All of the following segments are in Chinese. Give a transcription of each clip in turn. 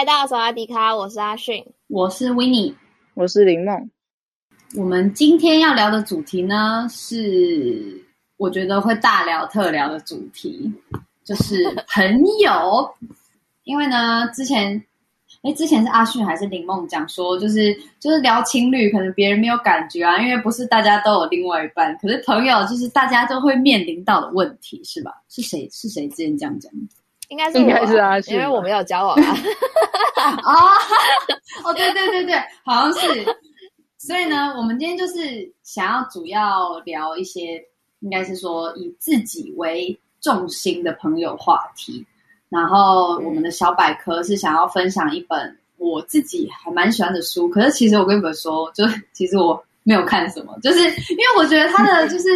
来到萨瓦迪卡，我是阿迅，我是 Winnie，我是林梦。我们今天要聊的主题呢，是我觉得会大聊特聊的主题，就是朋友。因为呢，之前，哎，之前是阿迅还是林梦讲说，就是就是聊情侣，可能别人没有感觉啊，因为不是大家都有另外一半，可是朋友就是大家都会面临到的问题，是吧？是谁是谁之前这样讲？应该是我，应该是阿迅，因为我没有交往啊。哦，哦，对对对对，好像是。所以呢，我们今天就是想要主要聊一些，应该是说以自己为重心的朋友话题。然后我们的小百科是想要分享一本我自己还蛮喜欢的书。可是其实我跟你们说，就其实我没有看什么，就是因为我觉得它的就是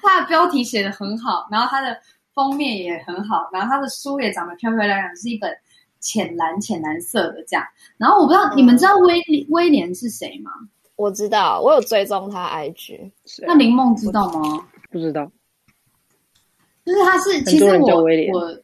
它的标题写的很好，然后它的封面也很好，然后它的书也长得漂漂亮亮，是一本浅蓝浅蓝色的这样。然后我不知道你们知道威威廉是谁吗？我知道，我有追踪他 IG。那林梦知道吗？不知道。就是他是，其实我我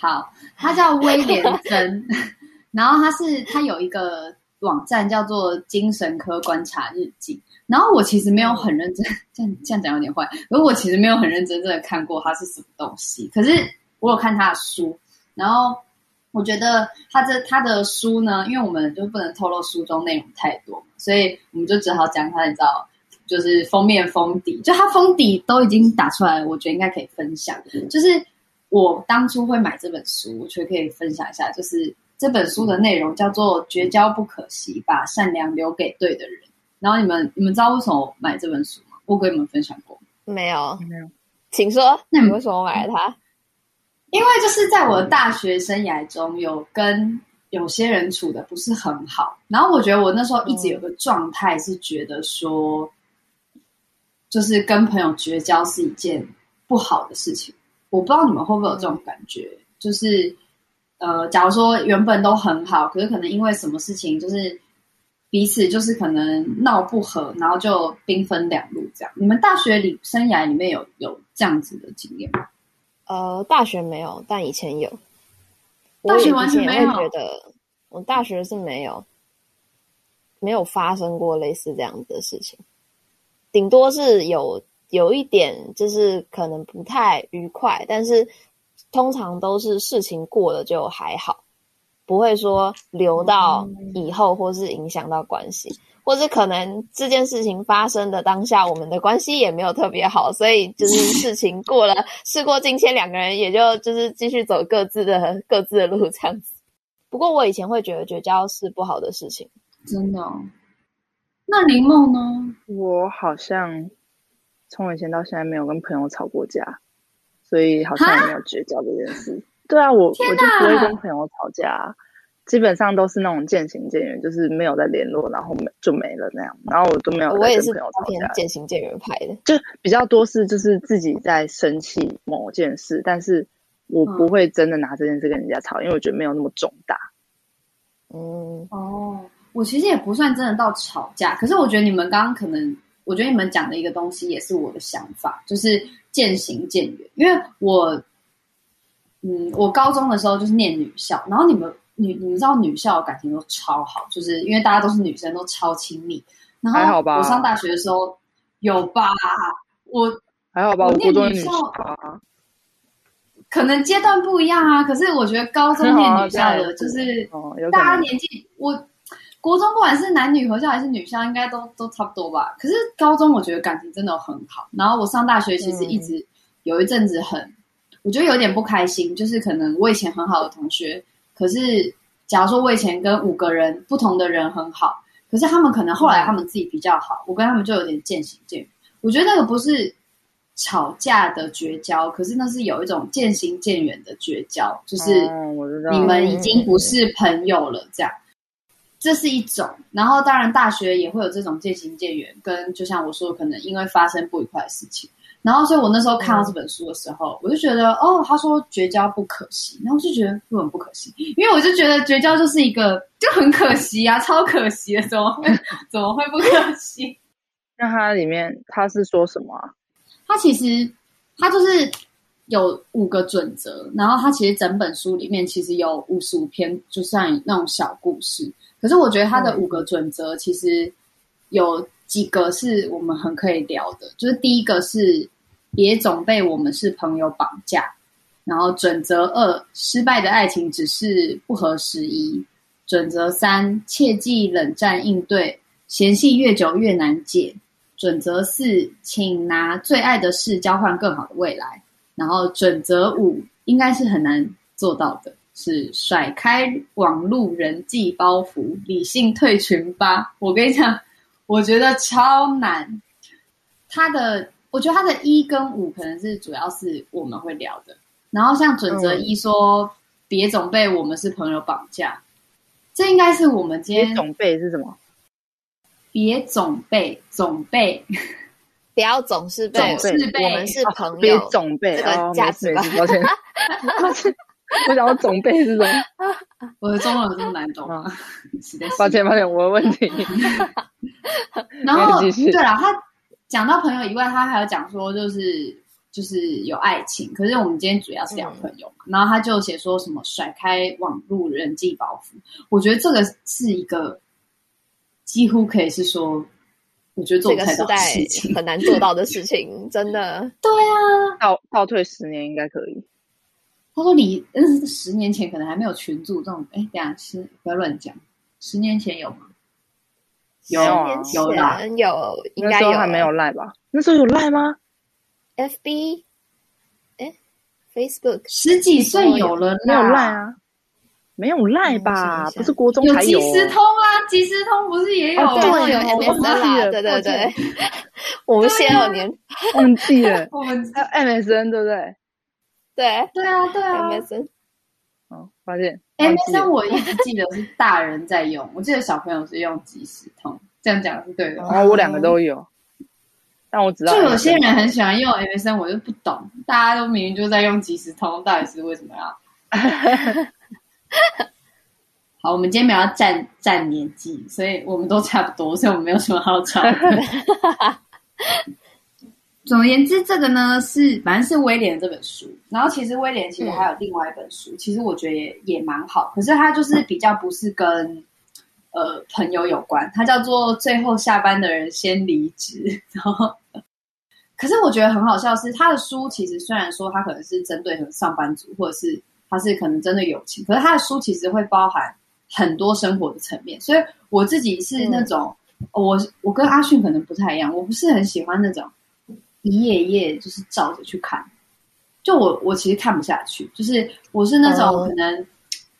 好，他叫威廉森，然后他是他有一个网站叫做精神科观察日记，然后我其实没有很认真，这样这样讲有点坏，而我其实没有很认真真的看过它是什么东西，可是我有看他的书，然后。我觉得他这他的书呢，因为我们就不能透露书中内容太多，所以我们就只好讲他，你知道，就是封面封底，就他封底都已经打出来了，我觉得应该可以分享。就是我当初会买这本书，我觉得可以分享一下，就是这本书的内容叫做“绝交不可惜，把善良留给对的人”。然后你们你们知道为什么我买这本书吗？我跟你们分享过。没有，没有，请说。那你为什么买了它？因为就是在我的大学生涯中，有跟有些人处的不是很好，然后我觉得我那时候一直有个状态是觉得说，就是跟朋友绝交是一件不好的事情。我不知道你们会不会有这种感觉，就是呃，假如说原本都很好，可是可能因为什么事情，就是彼此就是可能闹不和，然后就兵分两路这样。你们大学里生涯里面有有这样子的经验吗？呃，大学没有，但以前有。大学完全没有。我觉得我大学是没有，没有发生过类似这样子的事情。顶多是有有一点，就是可能不太愉快，但是通常都是事情过了就还好，不会说留到以后或是影响到关系。嗯或者可能这件事情发生的当下，我们的关系也没有特别好，所以就是事情过了，事过境迁，两个人也就就是继续走各自的 各自的路这样子。不过我以前会觉得绝交是不好的事情，真的哦。那林梦呢？我好像从以前到现在没有跟朋友吵过架，所以好像也没有绝交这件事。对啊，我我就不会跟朋友吵架。基本上都是那种渐行渐远，就是没有再联络，然后没就没了那样。然后我都没有跟朋友吵架。我也是偏渐行渐远派的，就比较多是就是自己在生气某件事，但是我不会真的拿这件事跟人家吵，嗯、因为我觉得没有那么重大。嗯哦，我其实也不算真的到吵架，可是我觉得你们刚刚可能，我觉得你们讲的一个东西也是我的想法，就是渐行渐远。因为我，嗯，我高中的时候就是念女校，然后你们。女，你们知道女校的感情都超好，就是因为大家都是女生，都超亲密。然后我上大学的时候有吧，我还好吧，我念女校可能阶段不一样啊。可是我觉得高中念女校的，就是大家年纪，我国中不管是男女合校还是女校，应该都都差不多吧。可是高中我觉得感情真的很好。然后我上大学其实一直有一阵子很，我觉得有点不开心，就是可能我以前很好的同学。可是，假如说我以前跟五个人不同的人很好，可是他们可能后来他们自己比较好，我跟他们就有点渐行渐远。我觉得那个不是吵架的绝交，可是那是有一种渐行渐远的绝交，就是你们已经不是朋友了，这样。这是一种，然后当然大学也会有这种渐行渐远，跟就像我说的，可能因为发生不愉快的事情。然后，所以我那时候看到这本书的时候，我就觉得，哦，他说绝交不可惜，然后我就觉得根本不可惜，因为我就觉得绝交就是一个就很可惜啊，超可惜的，怎么会 怎么会不可惜？那它里面他是说什么啊？他其实他就是有五个准则，然后他其实整本书里面其实有五十五篇，就算那种小故事。可是我觉得他的五个准则其实有几个是我们很可以聊的，就是第一个是。别总被我们是朋友绑架。然后准则二：失败的爱情只是不合时宜。准则三：切忌冷战应对，嫌隙越久越难解。准则四：请拿最爱的事交换更好的未来。然后准则五应该是很难做到的，是甩开网络人际包袱，理性退群吧。我跟你讲，我觉得超难。他的。我觉得他的一跟五可能是主要是我们会聊的，然后像准则一说，嗯、别总被我们是朋友绑架，这应该是我们今天总被是什么？别总被总被，不要总是被总是被我们是朋友，别总被这个价值观。抱歉，我想要总被是什么？我的中文有这么难懂吗？抱歉抱歉，我的问题。然后对了，他。讲到朋友以外，他还有讲说，就是就是有爱情。可是我们今天主要是聊朋友嘛，嗯、然后他就写说什么甩开网络人际包袱。我觉得这个是一个几乎可以是说，我觉得做不太到的事情，很难做到的事 情，真的。对啊，倒倒退十年应该可以。他说你嗯，十年前可能还没有群组这种，哎，等下是不要乱讲，十年前有吗？有啊，有啦，有，应该有。那时候还没有赖吧？那时候有赖吗？FB，哎，Facebook，十几岁有了，没有赖啊？没有赖吧？不是国中才有。即时通啊，即时通不是也有？对，有 MSN，对对对。我们现在有年忘记了，我们 MSN 对不对？对，对啊，对啊，MSN。哦，发现。MSN 我一直记得是大人在用，我记得小朋友是用即时通，这样讲是对的。然后我两个都有，但我知道。就有些人很喜欢用 MSN，我就不懂，大家都明明就在用即时通，到底是为什么要？好，我们今天没有要占占年纪，所以我们都差不多，所以我们没有什么好吵的。总而言之，这个呢是反正是威廉这本书，然后其实威廉其实还有另外一本书，嗯、其实我觉得也也蛮好，可是它就是比较不是跟呃朋友有关，它叫做最后下班的人先离职。然后，可是我觉得很好笑是，他的书其实虽然说他可能是针对上班族，或者是他是可能真的友情，可是他的书其实会包含很多生活的层面，所以我自己是那种，嗯、我我跟阿迅可能不太一样，我不是很喜欢那种。一页一页就是照着去看，就我我其实看不下去，就是我是那种可能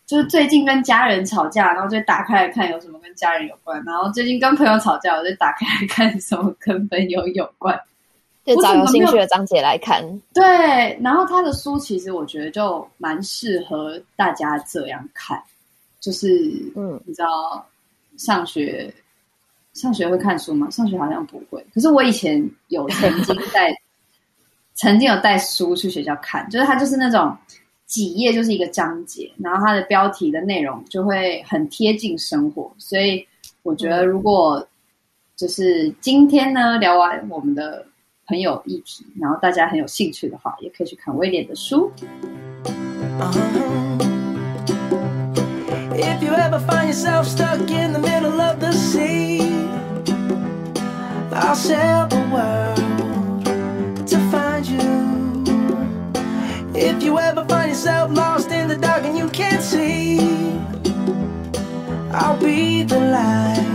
就是最近跟家人吵架，然后就打开来看有什么跟家人有关，然后最近跟朋友吵架，我就打开来看什么跟朋友有关，就找有兴趣的章节来看。对，然后他的书其实我觉得就蛮适合大家这样看，就是嗯，你知道上学。上学会看书吗？上学好像不会。可是我以前有曾经 带，曾经有带书去学校看，就是他就是那种几页就是一个章节，然后它的标题的内容就会很贴近生活。所以我觉得，如果就是今天呢聊完我们的朋友议题，然后大家很有兴趣的话，也可以去看威廉的书。If you ever find yourself stuck in the middle of the sea, I'll sail the world to find you. If you ever find yourself lost in the dark and you can't see, I'll be the light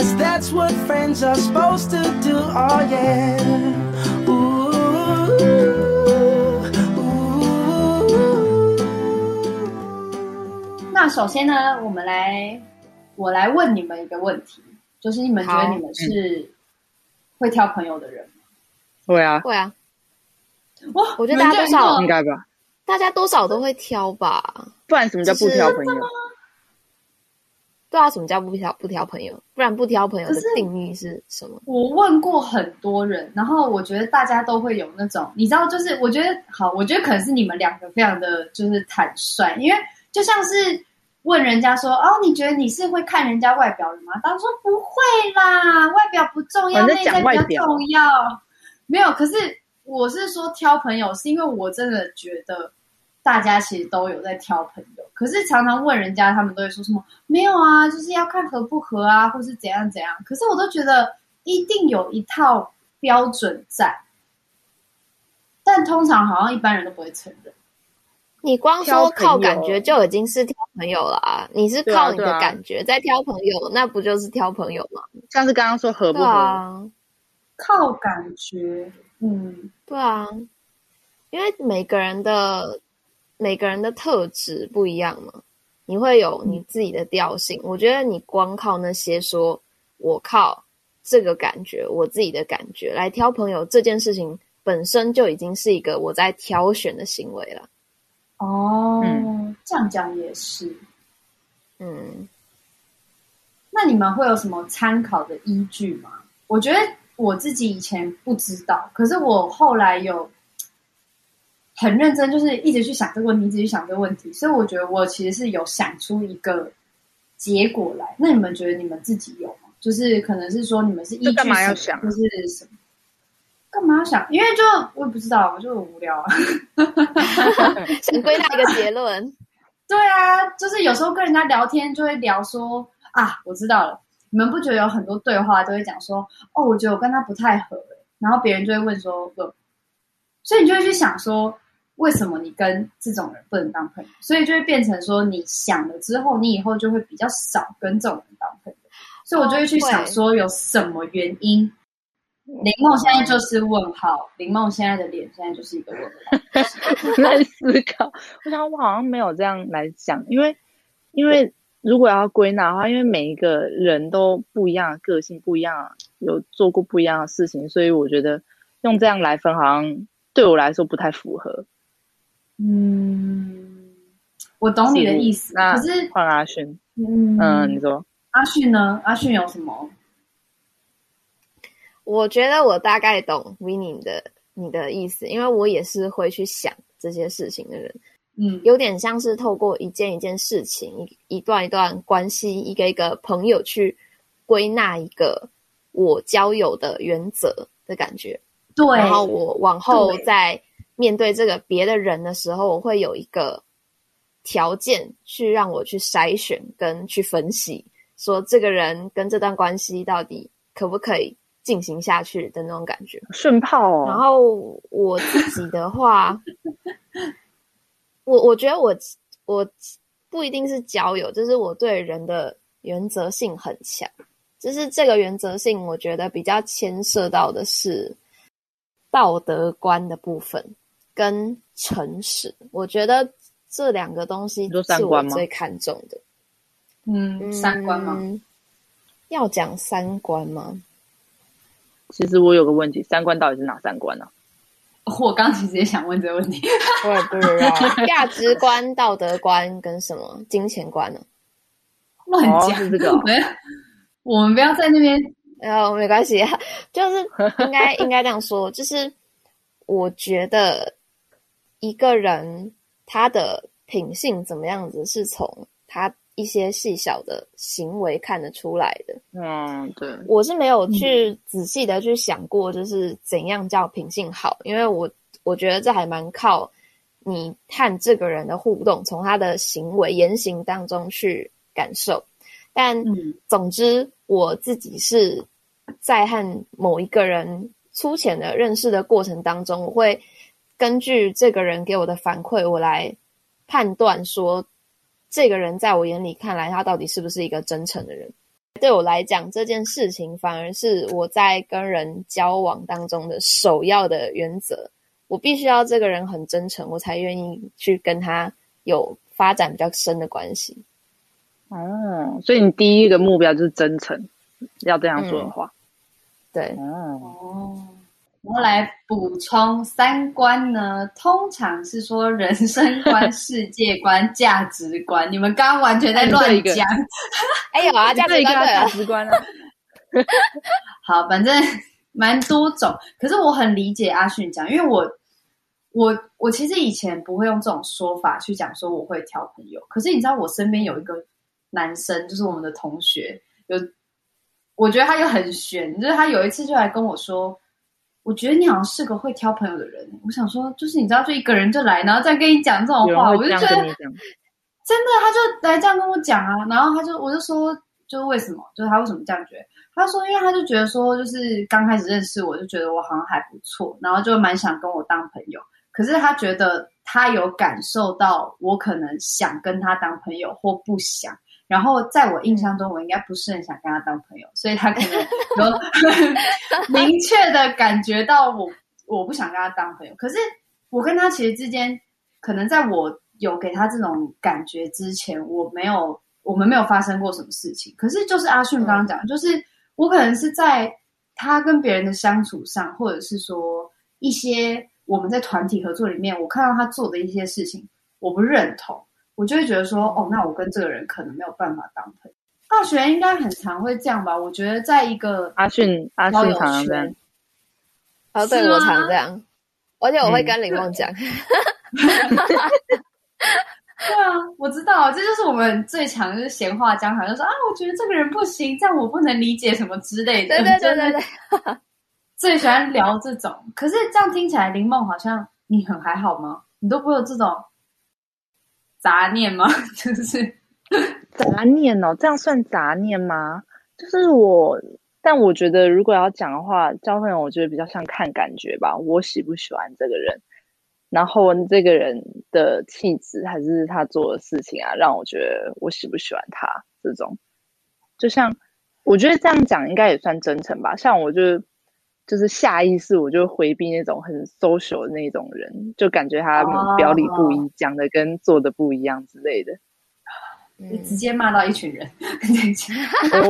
Cause that's what friends are supposed to do, oh yeah. Ooh, ooh. 那首先呢，我们来，我来问你们一个问题，就是你们觉得你们是会挑朋友的人吗？会啊，会啊。哇，我觉得大家多少应该吧，大家多少都会挑吧。不然什么叫不挑朋友？对啊，什么叫不挑不挑朋友？不然不挑朋友的定义是什么？我问过很多人，然后我觉得大家都会有那种，你知道，就是我觉得好，我觉得可能是你们两个非常的就是坦率，因为就像是问人家说，哦，你觉得你是会看人家外表的吗？他说不会啦，外表不重要，内在比较重要。没有，可是我是说挑朋友，是因为我真的觉得。大家其实都有在挑朋友，可是常常问人家，他们都会说什么没有啊，就是要看合不合啊，或是怎样怎样。可是我都觉得一定有一套标准在，但通常好像一般人都不会承认。你光说靠感觉就已经是挑朋友了啊！你是靠你的感觉在挑朋友，那不就是挑朋友吗？像是刚刚说合不合啊？靠感觉，嗯，对啊，因为每个人的。每个人的特质不一样嘛，你会有你自己的调性。我觉得你光靠那些说，我靠这个感觉，我自己的感觉来挑朋友，这件事情本身就已经是一个我在挑选的行为了。哦，嗯，这样讲也是。嗯，那你们会有什么参考的依据吗？我觉得我自己以前不知道，可是我后来有。很认真，就是一直去想这个问题，一直去想这个问题，所以我觉得我其实是有想出一个结果来。那你们觉得你们自己有吗？就是可能是说你们是依据什么？干嘛要想？就是什么？干嘛要想？因为就我也不知道，我就很无聊啊。想归纳一个结论。对啊，就是有时候跟人家聊天就会聊说啊，我知道了。你们不觉得有很多对话都会讲说哦，我觉得我跟他不太合，然后别人就会问说不，所以你就会去想说。为什么你跟这种人不能当朋友？所以就会变成说，你想了之后，你以后就会比较少跟这种人当朋友。所以我就会去想说，有什么原因？林梦现在就是问号，林梦现在的脸现在就是一个问号。在思考，我想我好像没有这样来讲，因为因为如果要归纳的话，因为每一个人都不一样，个性不一样，有做过不一样的事情，所以我觉得用这样来分，好像对我来说不太符合。嗯，我懂你的意思。那可是换阿迅，嗯嗯，你说阿迅呢？阿迅有什么？我觉得我大概懂 Winnie 的你的意思，因为我也是会去想这些事情的人。嗯，有点像是透过一件一件事情、一一段一段关系、一个一个朋友去归纳一个我交友的原则的感觉。对，然后我往后再。面对这个别的人的时候，我会有一个条件去让我去筛选跟去分析，说这个人跟这段关系到底可不可以进行下去的那种感觉。顺炮哦。然后我自己的话，我我觉得我我不一定是交友，就是我对人的原则性很强，就是这个原则性，我觉得比较牵涉到的是道德观的部分。跟诚实，我觉得这两个东西是我最看重的。嗯，三观吗？要讲三观吗？其实我有个问题，三观到底是哪三观呢？啊？我刚其实也想问这个问题。我也不知道，价值观、道德观跟什么金钱观呢？乱讲，是这个。我们不要在那边。呃，没关系啊，就是应该应该这样说，就是我觉得。一个人他的品性怎么样子，是从他一些细小的行为看得出来的。嗯，对，我是没有去仔细的去想过，就是怎样叫品性好，因为我我觉得这还蛮靠你和这个人的互动，从他的行为言行当中去感受。但总之，我自己是在和某一个人粗浅的认识的过程当中，我会。根据这个人给我的反馈，我来判断说这个人在我眼里看来，他到底是不是一个真诚的人？对我来讲，这件事情反而是我在跟人交往当中的首要的原则。我必须要这个人很真诚，我才愿意去跟他有发展比较深的关系。哦，所以你第一个目标就是真诚，要这样说的话，嗯、对，哦。我来补充三观呢，通常是说人生观、世界观、价值观。你们刚刚完全在乱讲。哎呦 啊，价值观价值观啊。好，反正蛮多种。可是我很理解阿迅讲，因为我我我其实以前不会用这种说法去讲说我会挑朋友。可是你知道，我身边有一个男生，就是我们的同学，有我觉得他又很玄，就是他有一次就来跟我说。我觉得你好像是个会挑朋友的人。我想说，就是你知道，就一个人就来，然后再跟你讲这种话，我就觉得真的，他就来这样跟我讲啊。然后他就，我就说，就是为什么？就是他为什么这样觉得？他说，因为他就觉得说，就是刚开始认识我，就觉得我好像还不错，然后就蛮想跟我当朋友。可是他觉得他有感受到我可能想跟他当朋友或不想。然后在我印象中，我应该不是很想跟他当朋友，所以他可能有 明确的感觉到我我不想跟他当朋友。可是我跟他其实之间，可能在我有给他这种感觉之前，我没有我们没有发生过什么事情。可是就是阿迅刚刚讲，就是我可能是在他跟别人的相处上，或者是说一些我们在团体合作里面，我看到他做的一些事情，我不认同。我就会觉得说，哦，那我跟这个人可能没有办法当朋友。大学应该很常会这样吧？我觉得在一个阿迅阿迅常常这样，哦，对我常这样，而且我会跟林梦讲。嗯、对啊，我知道，这就是我们最常就是闲话家常，就说啊，我觉得这个人不行，这样我不能理解什么之类的。对对对对对，最喜欢聊这种。可是这样听起来，林梦好像你很还好吗？你都不会有这种。杂念吗？就是杂念哦，这样算杂念吗？就是我，但我觉得如果要讲的话，交朋友我觉得比较像看感觉吧。我喜不喜欢这个人，然后这个人的气质还是他做的事情啊，让我觉得我喜不喜欢他这种。就像我觉得这样讲应该也算真诚吧。像我就。就是下意识我就回避那种很 social 的那种人，就感觉他表里不一，讲、oh. 的跟做的不一样之类的。你直接骂到一群人，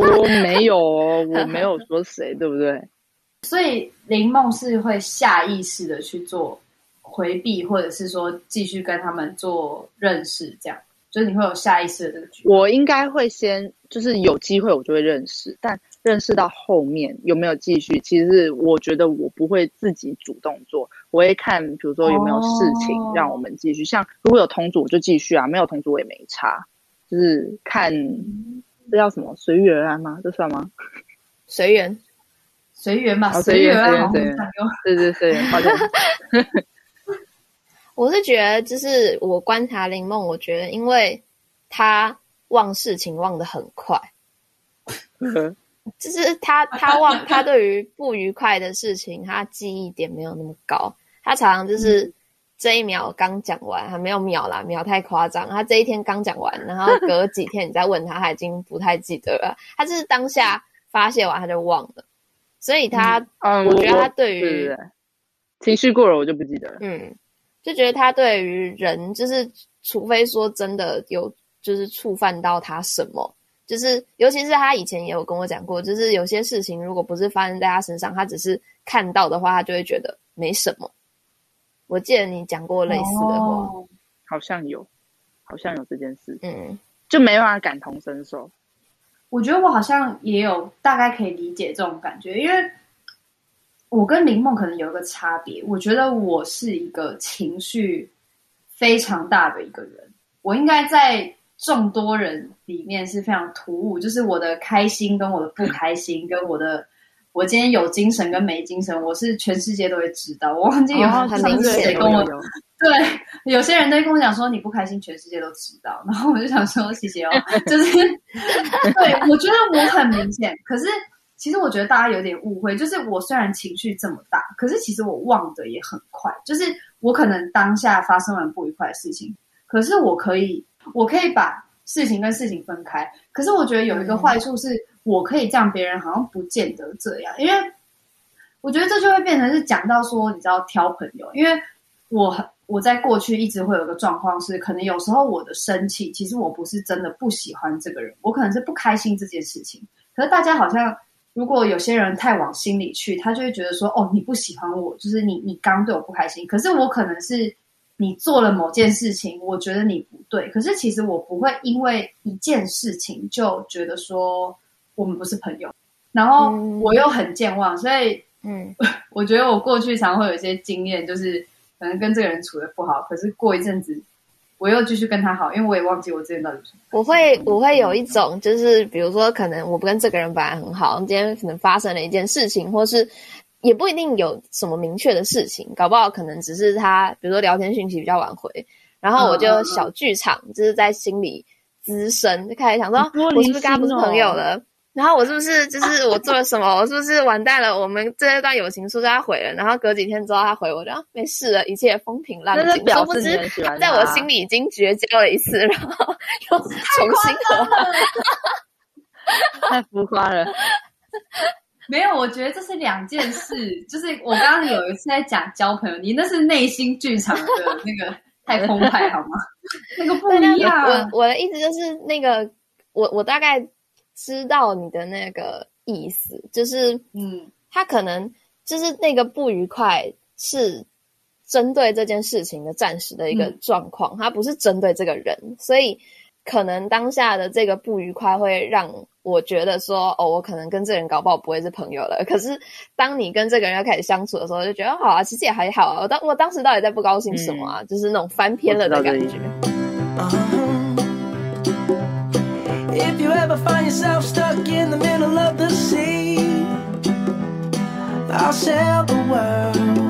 我没有，我没有 说谁，对不对？所以林梦是会下意识的去做回避，或者是说继续跟他们做认识，这样。就是你会有下意识的这个举动。我应该会先，就是有机会我就会认识，但。认识到后面有没有继续？其实我觉得我不会自己主动做，我会看，比如说有没有事情让我们继续。Oh. 像如果有同组就继续啊，没有同组我也没差，就是看这叫什么随遇而安吗？这算吗？随缘，随缘吧，随缘，随缘，随缘。对对对，好的。我是觉得，就是我观察林梦，我觉得因为他忘事情忘得很快。就是他，他忘他对于不愉快的事情，他记忆点没有那么高。他常常就是这一秒刚讲完，还没有秒啦，秒太夸张。他这一天刚讲完，然后隔几天你再问他，他已经不太记得了。他就是当下发泄完他就忘了，所以他，嗯，我觉得他对于情绪过了我就不记得了。嗯，就觉得他对于人，就是除非说真的有，就是触犯到他什么。就是，尤其是他以前也有跟我讲过，就是有些事情如果不是发生在他身上，他只是看到的话，他就会觉得没什么。我记得你讲过类似的话，哦，好像有，好像有这件事，嗯，就没办法感同身受。我觉得我好像也有大概可以理解这种感觉，因为我跟林梦可能有一个差别，我觉得我是一个情绪非常大的一个人，我应该在。众多人里面是非常突兀，就是我的开心跟我的不开心，跟我的我今天有精神跟没精神，我是全世界都会知道。我忘记有很明显跟我对有些人都跟我讲说，你不开心，全世界都知道。然后我就想说谢谢哦，就是对我觉得我很明显，可是其实我觉得大家有点误会，就是我虽然情绪这么大，可是其实我忘得也很快，就是我可能当下发生了不愉快的事情，可是我可以。我可以把事情跟事情分开。可是我觉得有一个坏处是，我可以这样，别人好像不见得这样，因为我觉得这就会变成是讲到说，你知道挑朋友，因为我很。我在过去一直会有个状况是，可能有时候我的生气，其实我不是真的不喜欢这个人，我可能是不开心这件事情。可是大家好像，如果有些人太往心里去，他就会觉得说，哦，你不喜欢我，就是你你刚对我不开心。可是我可能是你做了某件事情，我觉得你不对。可是其实我不会因为一件事情就觉得说我们不是朋友。然后我又很健忘，所以嗯，我觉得我过去常会有一些经验，就是。可能跟这个人处的不好，可是过一阵子我又继续跟他好，因为我也忘记我之前到底什么。我会我会有一种，就是比如说，可能我不跟这个人本来很好，今天可能发生了一件事情，或是也不一定有什么明确的事情，搞不好可能只是他，比如说聊天讯息比较晚回，然后我就小剧场，就是在心里滋生，就开始想说，我是不是跟他不是朋友了？然后我是不是就是我做了什么？我是不是完蛋了？我们这一段友情是不是他毁了？然后隔几天之后他回我，然后没事了，一切风平浪静。殊不知他在我心里已经绝交了一次，然后又重新和好。太浮夸了。没有，我觉得这是两件事。就是我刚刚有一次在讲交朋友，你那是内心剧场的那个 太澎湃好吗？那个不一样。我我的意思就是那个我我大概。知道你的那个意思，就是，嗯，他可能就是那个不愉快是针对这件事情的暂时的一个状况，他、嗯、不是针对这个人，所以可能当下的这个不愉快会让我觉得说，哦，我可能跟这个人搞不好不会是朋友了。可是当你跟这个人要开始相处的时候，就觉得好啊，其实也还好啊。我当我当时到底在不高兴什么啊？嗯、就是那种翻篇了的感觉。If you ever find yourself stuck in the middle of the sea, I'll sail the world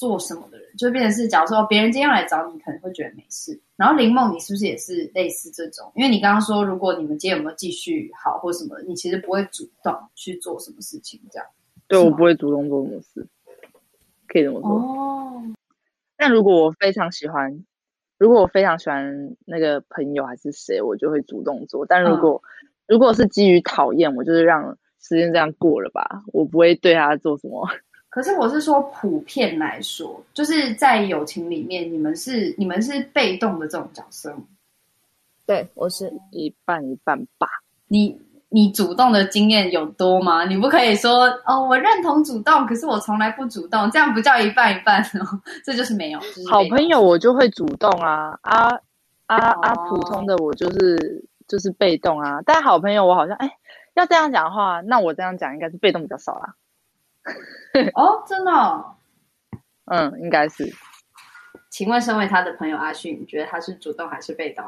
做什么的人，就变成是假如说别人今天要来找你，可能会觉得没事。然后林梦，你是不是也是类似这种？因为你刚刚说，如果你们今天有没有继续好或什么，你其实不会主动去做什么事情，这样。对，我不会主动做什么事，可以这么说。哦。但如果我非常喜欢。如果我非常喜欢那个朋友还是谁，我就会主动做。但如果、嗯、如果是基于讨厌，我就是让时间这样过了吧，我不会对他做什么。可是我是说，普遍来说，就是在友情里面，你们是你们是被动的这种角色吗？对，我是一半一半吧。你。你主动的经验有多吗？你不可以说哦，我认同主动，可是我从来不主动，这样不叫一半一半哦，这就是没有。就是、好朋友我就会主动啊，啊啊啊！普通的我就是就是被动啊。但好朋友我好像哎，要这样讲的话，那我这样讲应该是被动比较少啦。哦，真的、哦？嗯，应该是。请问，身为他的朋友阿旭，你觉得他是主动还是被动？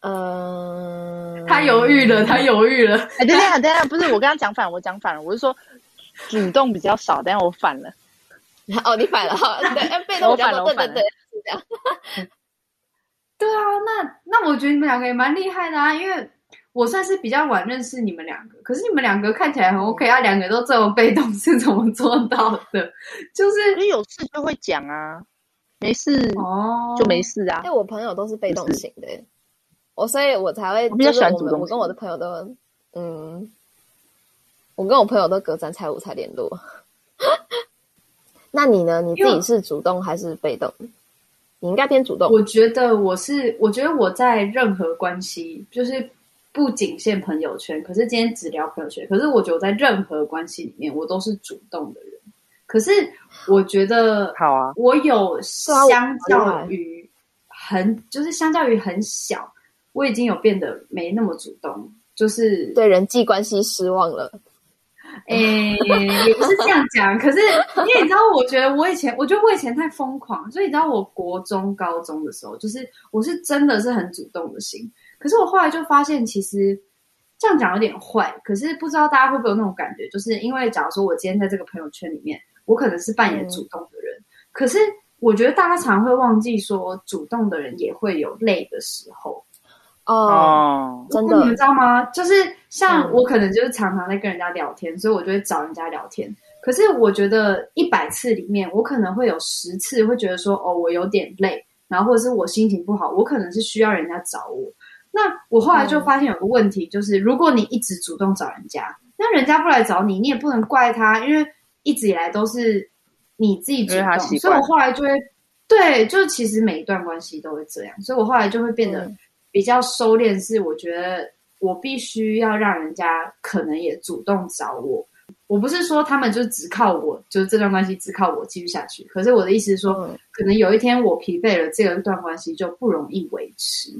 嗯，他犹豫了，他犹豫了。哎，等下，等下，不是我跟他讲反了，我讲反了，我是说主动比较少，等下我反了。哦，你反了哈，对，被动比较多，对对对，是这样。对啊，那那我觉得你们两个也蛮厉害的啊，因为我算是比较晚认识你们两个，可是你们两个看起来很 OK 啊，两个都这么被动，是怎么做到的？就是你有事就会讲啊，没事哦就没事啊。因为我朋友都是被动型的。我所以，我才会我比较喜欢主动。我跟我的朋友都，嗯，我跟我朋友都隔三差五才联络。那你呢？你自己是主动还是被动？你应该偏主动。我觉得我是，我觉得我在任何关系，就是不仅限朋友圈，可是今天只聊朋友圈。可是我觉得我在任何关系里面，我都是主动的人。可是我觉得，好啊，我有相较于很，就是相较于很小，我已经有变得没那么主动，就是对人际关系失望了。诶，也不是这样讲，可是因为你知道，我觉得我以前，我觉得我以前太疯狂，所以你知道，我国中、高中的时候，就是我是真的是很主动的心。可是我后来就发现，其实这样讲有点坏。可是不知道大家会不会有那种感觉，就是因为假如说我今天在这个朋友圈里面，我可能是扮演主动的人，嗯、可是我觉得大家常会忘记说，主动的人也会有累的时候。哦，真的，你们知道吗？就是像我可能就是常常在跟人家聊天，嗯、所以我就会找人家聊天。可是我觉得一百次里面，我可能会有十次会觉得说，哦，我有点累，然后或者是我心情不好，我可能是需要人家找我。那我后来就发现有个问题，就是、嗯、如果你一直主动找人家，那人家不来找你，你也不能怪他，因为一直以来都是你自己主动。所以我后来就会，对，就是其实每一段关系都会这样，所以我后来就会变得。嗯比较收敛是，我觉得我必须要让人家可能也主动找我。我不是说他们就只靠我，就是这段关系只靠我继续下去。可是我的意思是说，嗯、可能有一天我疲惫了，这个段关系就不容易维持。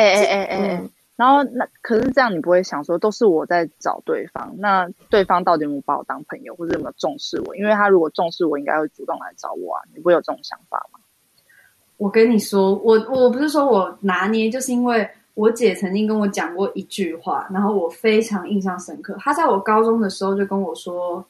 哎哎哎哎，然后那可是这样，你不会想说都是我在找对方，那对方到底有没有把我当朋友，或者有没有重视我？因为他如果重视我，应该会主动来找我啊。你不会有这种想法吗？我跟你说，我我不是说我拿捏，就是因为我姐曾经跟我讲过一句话，然后我非常印象深刻。她在我高中的时候就跟我说，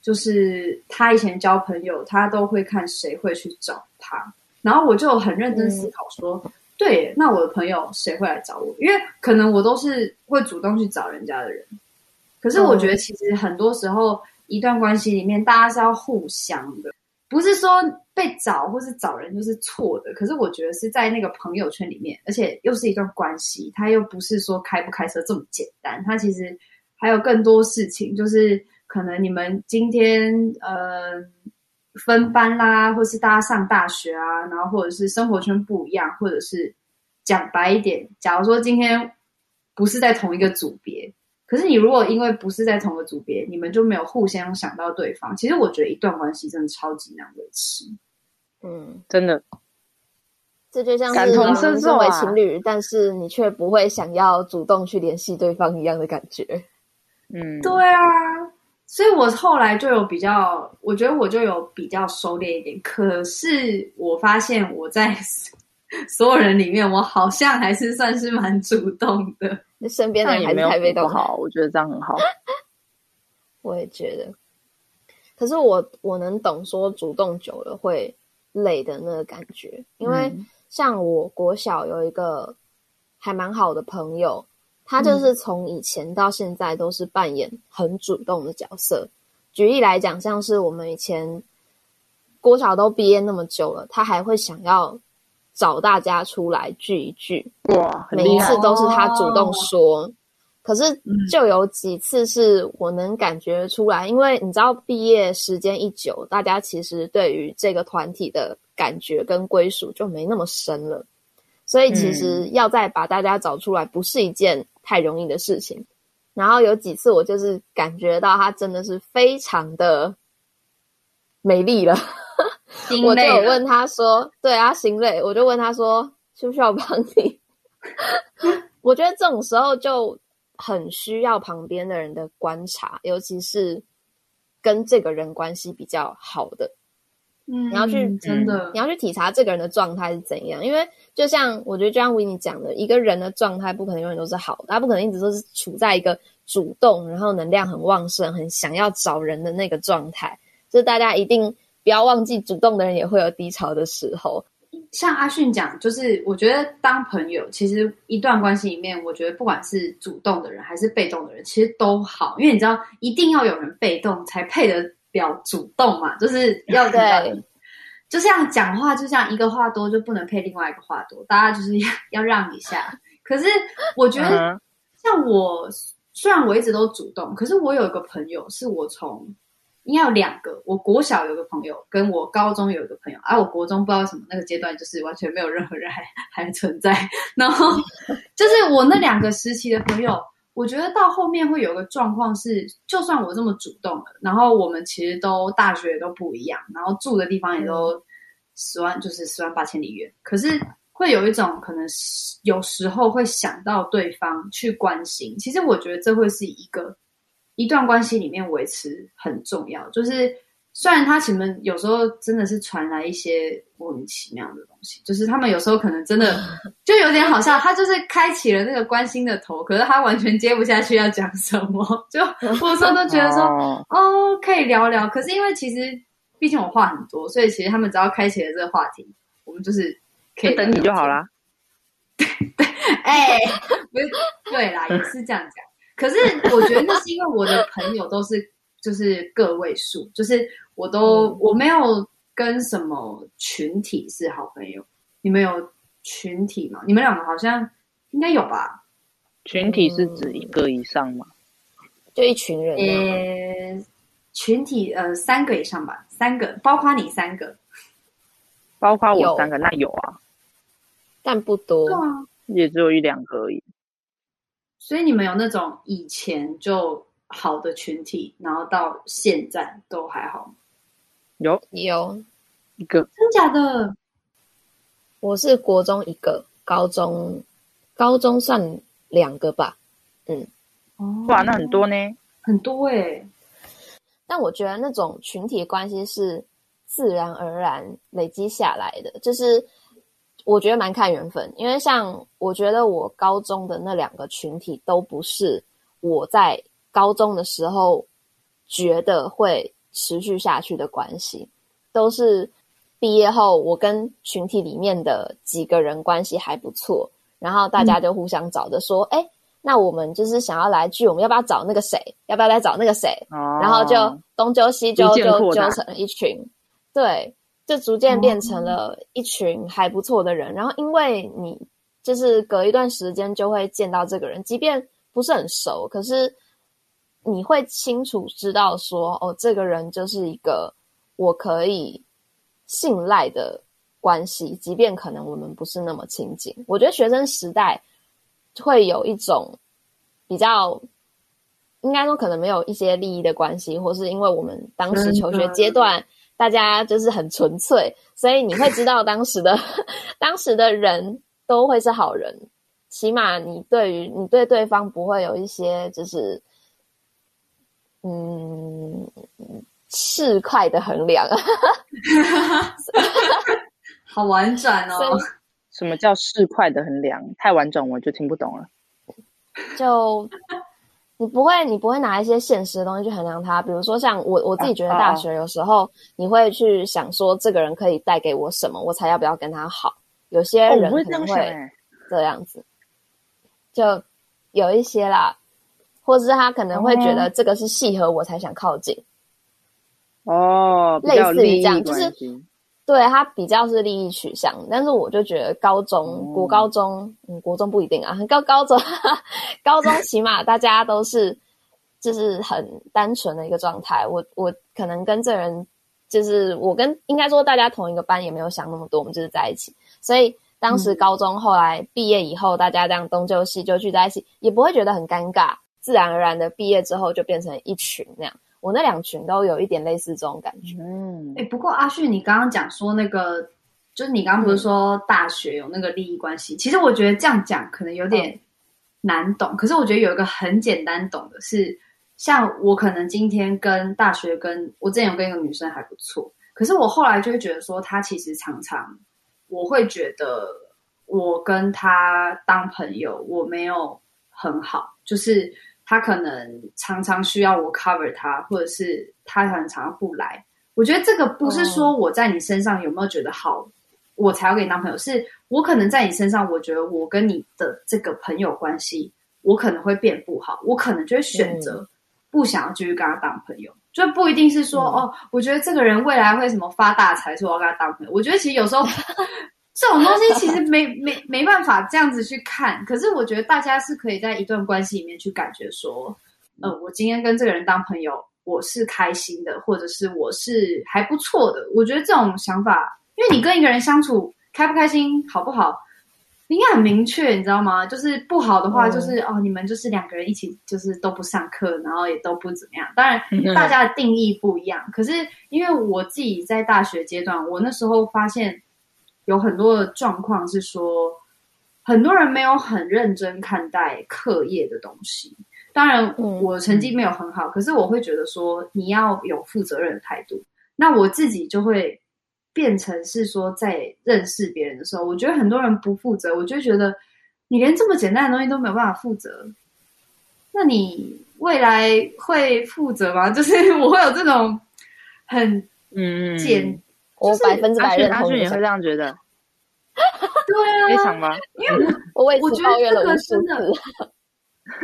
就是她以前交朋友，她都会看谁会去找她。然后我就很认真思考说，嗯、对，那我的朋友谁会来找我？因为可能我都是会主动去找人家的人。可是我觉得其实很多时候，一段关系里面，大家是要互相的。不是说被找或是找人就是错的，可是我觉得是在那个朋友圈里面，而且又是一段关系，它又不是说开不开车这么简单，它其实还有更多事情，就是可能你们今天呃分班啦，或是大家上大学啊，然后或者是生活圈不一样，或者是讲白一点，假如说今天不是在同一个组别。可是你如果因为不是在同个组别，你们就没有互相想到对方。其实我觉得一段关系真的超级难维持。嗯，真的，这就像是感同身受为情侣，但是你却不会想要主动去联系对方一样的感觉。嗯，对啊，所以我后来就有比较，我觉得我就有比较收敛一点。可是我发现我在。所有人里面，我好像还是算是蛮主动的。那身边的人还是太被动，好，我觉得这样很好。我也觉得，可是我我能懂说主动久了会累的那个感觉，因为像我国小有一个还蛮好的朋友，他就是从以前到现在都是扮演很主动的角色。举例来讲，像是我们以前郭晓都毕业那么久了，他还会想要。找大家出来聚一聚，哇！每一次都是他主动说，哦、可是就有几次是我能感觉出来，嗯、因为你知道，毕业时间一久，大家其实对于这个团体的感觉跟归属就没那么深了，所以其实要再把大家找出来，不是一件太容易的事情。嗯、然后有几次，我就是感觉到他真的是非常的美丽了。我就有问他说：“对啊，心累。”我就问他说：“需不需要帮你？” 我觉得这种时候就很需要旁边的人的观察，尤其是跟这个人关系比较好的，嗯，你要去真的，你要去体察这个人的状态是怎样。因为就像我觉得，就像维尼讲的，一个人的状态不可能永远都是好的，他不可能一直都是处在一个主动，然后能量很旺盛、很想要找人的那个状态。就是大家一定。不要忘记，主动的人也会有低潮的时候。像阿迅讲，就是我觉得当朋友，其实一段关系里面，我觉得不管是主动的人还是被动的人，其实都好，因为你知道，一定要有人被动才配得了主动嘛，就是要对，就像讲话，就像一个话多就不能配另外一个话多，大家就是要要让一下。可是我觉得，像我虽然我一直都主动，可是我有一个朋友是我从。应该有两个，我国小有个朋友，跟我高中有一个朋友，而、啊、我国中不知道什么那个阶段就是完全没有任何人还还存在。然后就是我那两个时期的朋友，我觉得到后面会有个状况是，就算我这么主动了，然后我们其实都大学都不一样，然后住的地方也都十万就是十万八千里远，可是会有一种可能有时候会想到对方去关心。其实我觉得这会是一个。一段关系里面维持很重要，就是虽然他前面有时候真的是传来一些莫名其妙的东西，就是他们有时候可能真的 就有点好笑，他就是开启了那个关心的头，可是他完全接不下去要讲什么，就我有时候都觉得说哦，可以聊聊，可是因为其实毕竟我话很多，所以其实他们只要开启了这个话题，我们就是可以等你就好啦。对对，哎，不是，对啦，也是这样讲。可是我觉得那是因为我的朋友都是就是个位数，就是我都我没有跟什么群体是好朋友。你们有群体吗？你们两个好像应该有吧？群体是指一个以上吗？就一群人？呃，群体呃三个以上吧，三个包括你三个，包括我三个，那有啊，但不多，对啊，也只有一两个而已。所以你们有那种以前就好的群体，然后到现在都还好吗？有有一个，真假的？我是国中一个，高中高中算两个吧。嗯，哦，哇，那很多呢，很多欸。但我觉得那种群体关系是自然而然累积下来的，就是。我觉得蛮看缘分，因为像我觉得我高中的那两个群体都不是我在高中的时候觉得会持续下去的关系，都是毕业后我跟群体里面的几个人关系还不错，然后大家就互相找着说，哎、嗯，那我们就是想要来聚，我们要不要找那个谁？要不要来找那个谁？哦、然后就东揪西揪，就揪成了一群，对。就逐渐变成了一群还不错的人，然后因为你就是隔一段时间就会见到这个人，即便不是很熟，可是你会清楚知道说，哦，这个人就是一个我可以信赖的关系，即便可能我们不是那么亲近。我觉得学生时代会有一种比较，应该说可能没有一些利益的关系，或是因为我们当时求学阶段。大家就是很纯粹，所以你会知道当时的 当时的人都会是好人，起码你对于你对对方不会有一些就是嗯市侩的衡量，好婉转哦。什么叫市侩的衡量？太婉转我就听不懂了。就。你不会，你不会拿一些现实的东西去衡量他，比如说像我，我自己觉得大学有时候你会去想说，这个人可以带给我什么，我才要不要跟他好。有些人可能会这样子，就有一些啦，或者是他可能会觉得这个是契合我才想靠近。哦，类似于这样，就是。对，他比较是利益取向，但是我就觉得高中、嗯、国高中，嗯，国中不一定啊，高高中，高中起码大家都是就是很单纯的一个状态。我我可能跟这人就是我跟应该说大家同一个班，也没有想那么多，我们就是在一起。所以当时高中后来毕业以后，嗯、大家这样东就西就聚在一起，也不会觉得很尴尬，自然而然的毕业之后就变成一群那样。我那两群都有一点类似这种感觉。嗯，哎、欸，不过阿旭，你刚刚讲说那个，就是你刚刚不是说大学有那个利益关系？嗯、其实我觉得这样讲可能有点难懂。嗯、可是我觉得有一个很简单懂的是，像我可能今天跟大学跟我之前有跟一个女生还不错，可是我后来就会觉得说，她其实常常我会觉得我跟她当朋友我没有很好，就是。他可能常常需要我 cover 他，或者是他很常常不来。我觉得这个不是说我在你身上有没有觉得好，嗯、我才要跟你当朋友。是我可能在你身上，我觉得我跟你的这个朋友关系，我可能会变不好，我可能就会选择不想要继续跟他当朋友。嗯、就不一定是说、嗯、哦，我觉得这个人未来会什么发大财，所以我要跟他当朋友。我觉得其实有时候。这种东西其实没 没没办法这样子去看，可是我觉得大家是可以在一段关系里面去感觉说，呃，我今天跟这个人当朋友，我是开心的，或者是我是还不错的。我觉得这种想法，因为你跟一个人相处，开不开心，好不好？应该很明确，你知道吗？就是不好的话，就是、嗯、哦，你们就是两个人一起，就是都不上课，然后也都不怎么样。当然，大家的定义不一样。嗯、可是因为我自己在大学阶段，我那时候发现有很多的状况是说，很多人没有很认真看待课业的东西。当然，我成绩没有很好，嗯、可是我会觉得说，你要有负责任的态度。那我自己就会。变成是说，在认识别人的时候，我觉得很多人不负责，我就觉得你连这么简单的东西都没有办法负责，那你未来会负责吗？就是我会有这种很嗯简，我百分之百认同，阿俊也会这样觉得，对啊，非常吗？因为我我我觉得这个真的。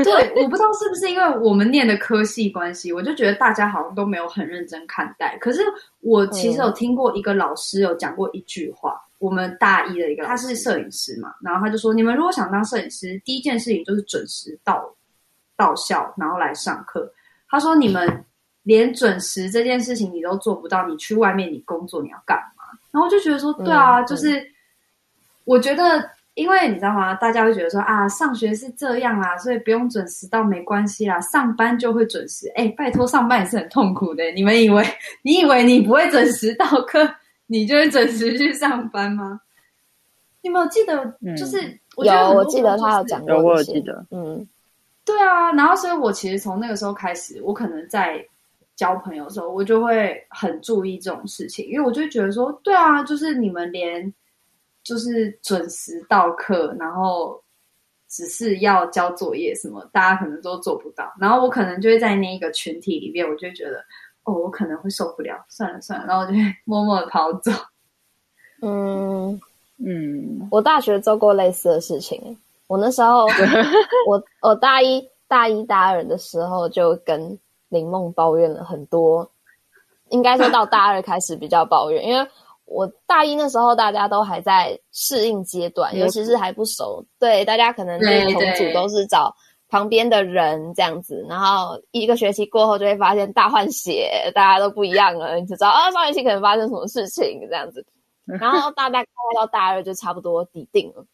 对，我不知道是不是因为我们念的科系关系，我就觉得大家好像都没有很认真看待。可是我其实有听过一个老师有讲过一句话，嗯、我们大一的一个，他是摄影师嘛，然后他就说：你们如果想当摄影师，第一件事情就是准时到到校，然后来上课。他说：你们连准时这件事情你都做不到，你去外面你工作你要干嘛？然后我就觉得说，对啊，嗯、就是我觉得。因为你知道吗？大家会觉得说啊，上学是这样啊，所以不用准时到没关系啦。上班就会准时。哎，拜托，上班也是很痛苦的。你们以为你以为你不会准时到课，你就会准时去上班吗？你有没有记得？就是、嗯、我觉得有，我记得他有讲过，我有记得。嗯，对啊。然后，所以我其实从那个时候开始，我可能在交朋友的时候，我就会很注意这种事情，因为我就觉得说，对啊，就是你们连。就是准时到课，然后只是要交作业什么，大家可能都做不到。然后我可能就会在那一个群体里面，我就会觉得，哦，我可能会受不了，算了算了，然后我就会 默默的跑走。嗯嗯，我大学做过类似的事情。我那时候，我我大一大一大二的时候就跟林梦抱怨了很多，应该说到大二开始比较抱怨，因为。我大一那时候，大家都还在适应阶段，尤其是还不熟。对，大家可能就是同组都是找旁边的人这样子，然后一个学期过后就会发现大换血，大家都不一样了，你就知道啊，上学期可能发生什么事情这样子。然后大概到大二就差不多底定了。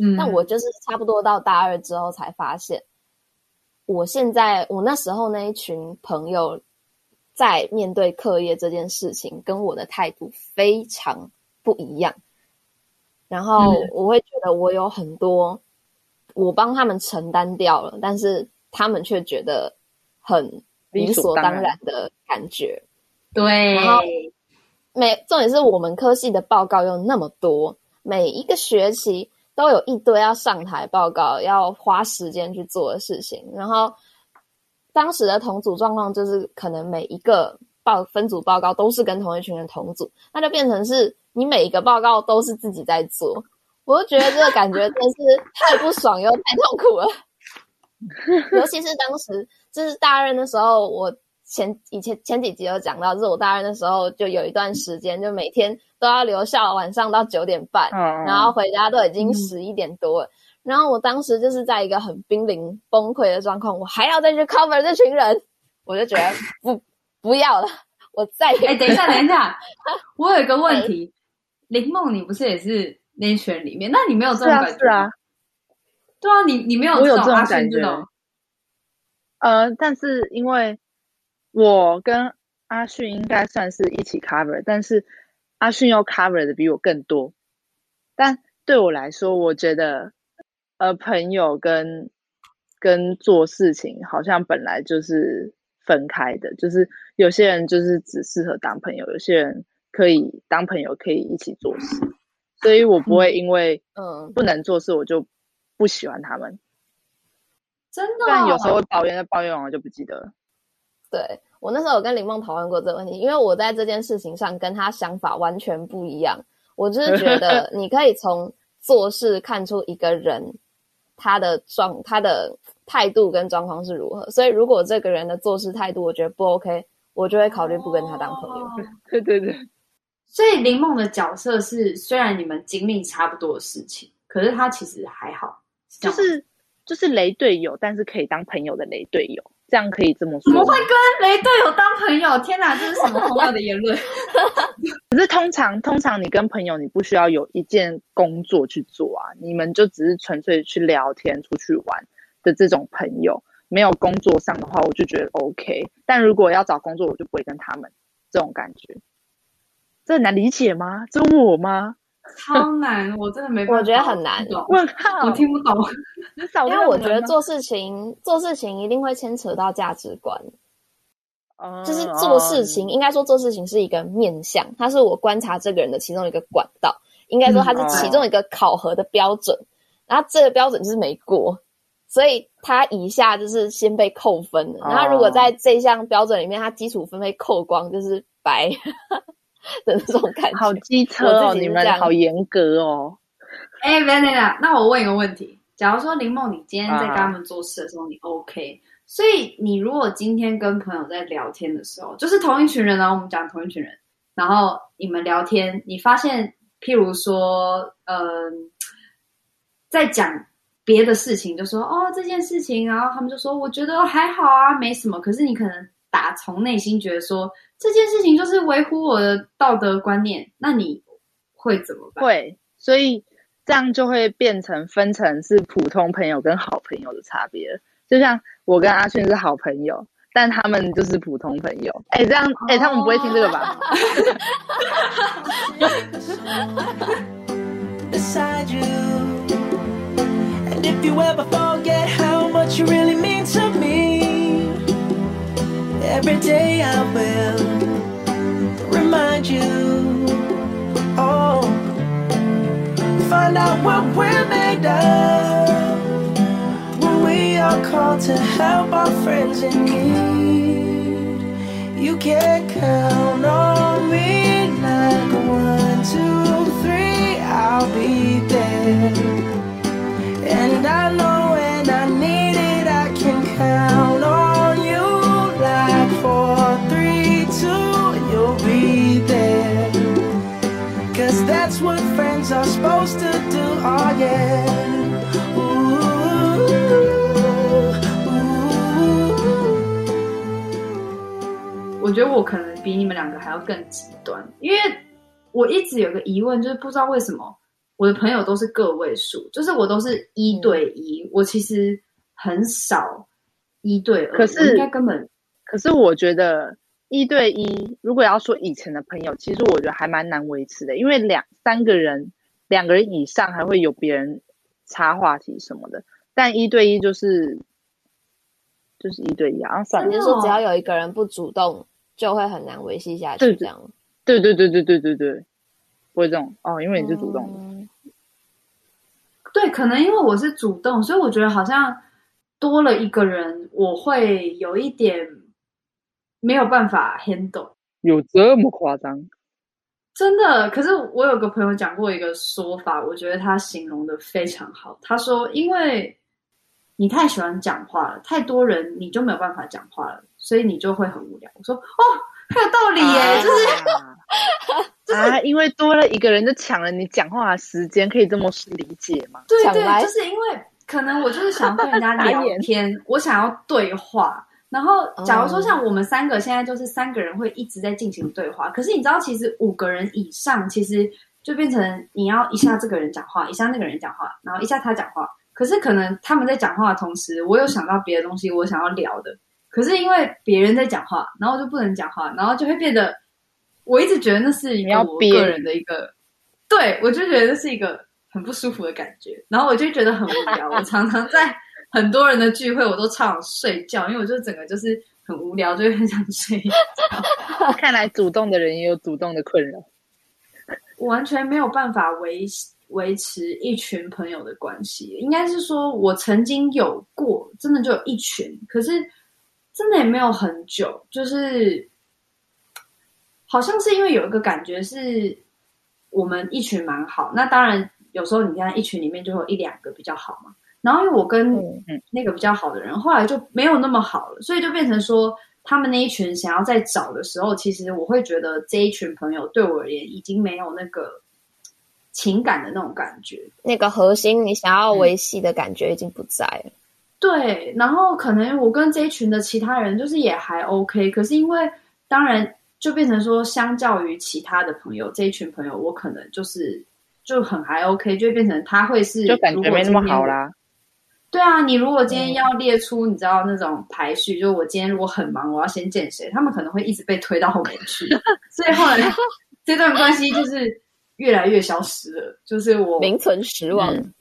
嗯，但我就是差不多到大二之后才发现，我现在我那时候那一群朋友。在面对课业这件事情，跟我的态度非常不一样。然后我会觉得我有很多，我帮他们承担掉了，但是他们却觉得很理所当然的感觉。对，然后每重点是我们科系的报告又那么多，每一个学期都有一堆要上台报告，要花时间去做的事情，然后。当时的同组状况就是，可能每一个报分组报告都是跟同一群人同组，那就变成是你每一个报告都是自己在做，我就觉得这个感觉真是太不爽又太痛苦了。尤其是当时就是大二的时候，我前以前前几集有讲到，就是我大二的时候就有一段时间，就每天都要留校，晚上到九点半，然后回家都已经十一点多了。然后我当时就是在一个很濒临崩溃的状况，我还要再去 cover 这群人，我就觉得不不要了，我再哎，等一下，等一下，我有一个问题，林梦，你不是也是那一群里面？那你没有这种感觉？是啊，对啊，你你没有这种，我有这种感觉。呃，但是因为我跟阿迅应该算是一起 cover，但是阿迅又 cover 的比我更多，但对我来说，我觉得。呃，朋友跟跟做事情好像本来就是分开的，就是有些人就是只适合当朋友，有些人可以当朋友，可以一起做事，所以我不会因为嗯不能做事我就不喜欢他们。真的，但有时候会抱怨，抱怨完我就不记得了。对，我那时候有跟林梦讨论过这个问题，因为我在这件事情上跟他想法完全不一样。我就是觉得 你可以从做事看出一个人。他的状，他的态度跟状况是如何？所以，如果这个人的做事态度我觉得不 OK，我就会考虑不跟他当朋友。哦、对对对。所以，林梦的角色是，虽然你们经历差不多的事情，可是他其实还好，就是就是雷队友，但是可以当朋友的雷队友这样可以这么说。怎么会跟雷队友当朋友？天哪，这是什么荒谬的言论？可是通常，通常你跟朋友，你不需要有一件工作去做啊，你们就只是纯粹去聊天、出去玩的这种朋友，没有工作上的话，我就觉得 OK。但如果要找工作，我就不会跟他们这种感觉。这很难理解吗？这问我吗？超难，我真的没办法。我觉得很难。我靠，我听不懂。因为我觉得做事情，做事情一定会牵扯到价值观。哦，就是做事情，应该说做事情是一个面向，它是我观察这个人的其中一个管道。应该说它是其中一个考核的标准。然后这个标准就是没过，所以他以下就是先被扣分的。然后如果在这项标准里面，他基础分被扣光，就是白。的那种感觉，好机车哦！你们好严格哦。哎、欸、Vanilla，那我问一个问题：假如说林梦，你今天在跟他们做事的时候，你 OK？所以你如果今天跟朋友在聊天的时候，就是同一群人呢、啊，我们讲同一群人，然后你们聊天，你发现，譬如说，嗯、呃，在讲别的事情，就说哦这件事情，然后他们就说我觉得还好啊，没什么。可是你可能打从内心觉得说。这件事情就是维护我的道德观念，那你会怎么办？会，所以这样就会变成分成是普通朋友跟好朋友的差别。就像我跟阿迅是好朋友，但他们就是普通朋友。哎，这样，哎，他们不会听这个吧？Every day I will remind you. Oh, find out what we're made of when we are called to help our friends in need. You can count on me like one, two, three. I'll be there, and I know when I need it, I can count. 我觉得我可能比你们两个还要更极端，因为我一直有个疑问，就是不知道为什么我的朋友都是个位数，就是我都是一对一，嗯、我其实很少一对二，可是应该根本，可是我觉得一对一，如果要说以前的朋友，其实我觉得还蛮难维持的，因为两三个人，两个人以上还会有别人插话题什么的，但一对一就是就是一对一啊，算了，就是只要有一个人不主动。就会很难维系下去，这样。对对对对对对对，不会这种哦，因为你是主动的。嗯。对，可能因为我是主动，所以我觉得好像多了一个人，我会有一点没有办法 handle。有这么夸张？真的。可是我有个朋友讲过一个说法，我觉得他形容的非常好。他说：“因为你太喜欢讲话了，太多人你就没有办法讲话了。”所以你就会很无聊。我说哦，很有道理耶，啊、就是 就是、啊、因为多了一个人就抢了你讲话的时间，可以这么理解吗？对对，就是因为可能我就是想跟人家 聊天，我想要对话。然后假如说像我们三个现在就是三个人会一直在进行对话，可是你知道，其实五个人以上其实就变成你要一下这个人讲话，一下那个人讲话，然后一下他讲话。可是可能他们在讲话的同时，我有想到别的东西，我想要聊的。可是因为别人在讲话，然后就不能讲话，然后就会变得，我一直觉得那是一个我个人的一个，对，我就觉得这是一个很不舒服的感觉，然后我就觉得很无聊。我常常在很多人的聚会，我都超想睡觉，因为我就整个就是很无聊，就会很想睡觉。看来主动的人也有主动的困扰，我完全没有办法维维持一群朋友的关系。应该是说我曾经有过，真的就有一群，可是。真的也没有很久，就是好像是因为有一个感觉是我们一群蛮好，那当然有时候你看一群里面就会有一两个比较好嘛。然后因为我跟那个比较好的人后来就没有那么好了，所以就变成说他们那一群想要再找的时候，其实我会觉得这一群朋友对我而言已经没有那个情感的那种感觉，那个核心你想要维系的感觉已经不在了。对，然后可能我跟这一群的其他人就是也还 OK，可是因为当然就变成说，相较于其他的朋友，这一群朋友我可能就是就很还 OK，就会变成他会是就感觉没那么好啦。对啊，你如果今天要列出你知道那种排序，就是我今天如果很忙，我要先见谁，他们可能会一直被推到后面去，所以后来这段关系就是越来越消失了，就是我名存实亡。嗯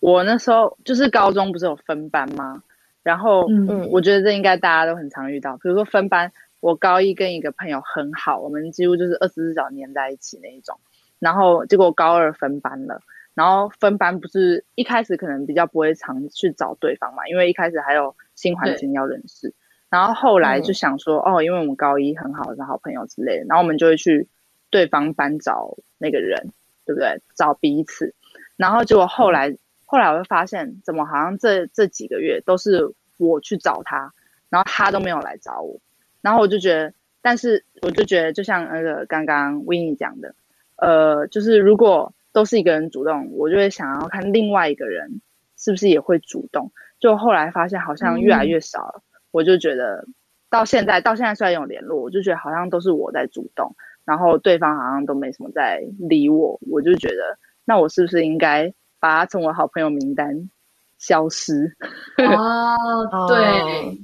我那时候就是高中不是有分班吗？然后，嗯，我觉得这应该大家都很常遇到。比如说分班，我高一跟一个朋友很好，我们几乎就是二十四小时黏在一起那一种。然后结果高二分班了，然后分班不是一开始可能比较不会常去找对方嘛，因为一开始还有新环境要认识。然后后来就想说，哦，因为我们高一很好的好朋友之类的，然后我们就会去对方班找那个人，对不对？找彼此。然后结果后来。后来我就发现，怎么好像这这几个月都是我去找他，然后他都没有来找我，然后我就觉得，但是我就觉得，就像那个刚刚 Winnie 讲的，呃，就是如果都是一个人主动，我就会想要看另外一个人是不是也会主动。就后来发现好像越来越少了，嗯、我就觉得到现在到现在虽然有联络，我就觉得好像都是我在主动，然后对方好像都没什么在理我，我就觉得那我是不是应该？把他从我好朋友名单消失 哦，对，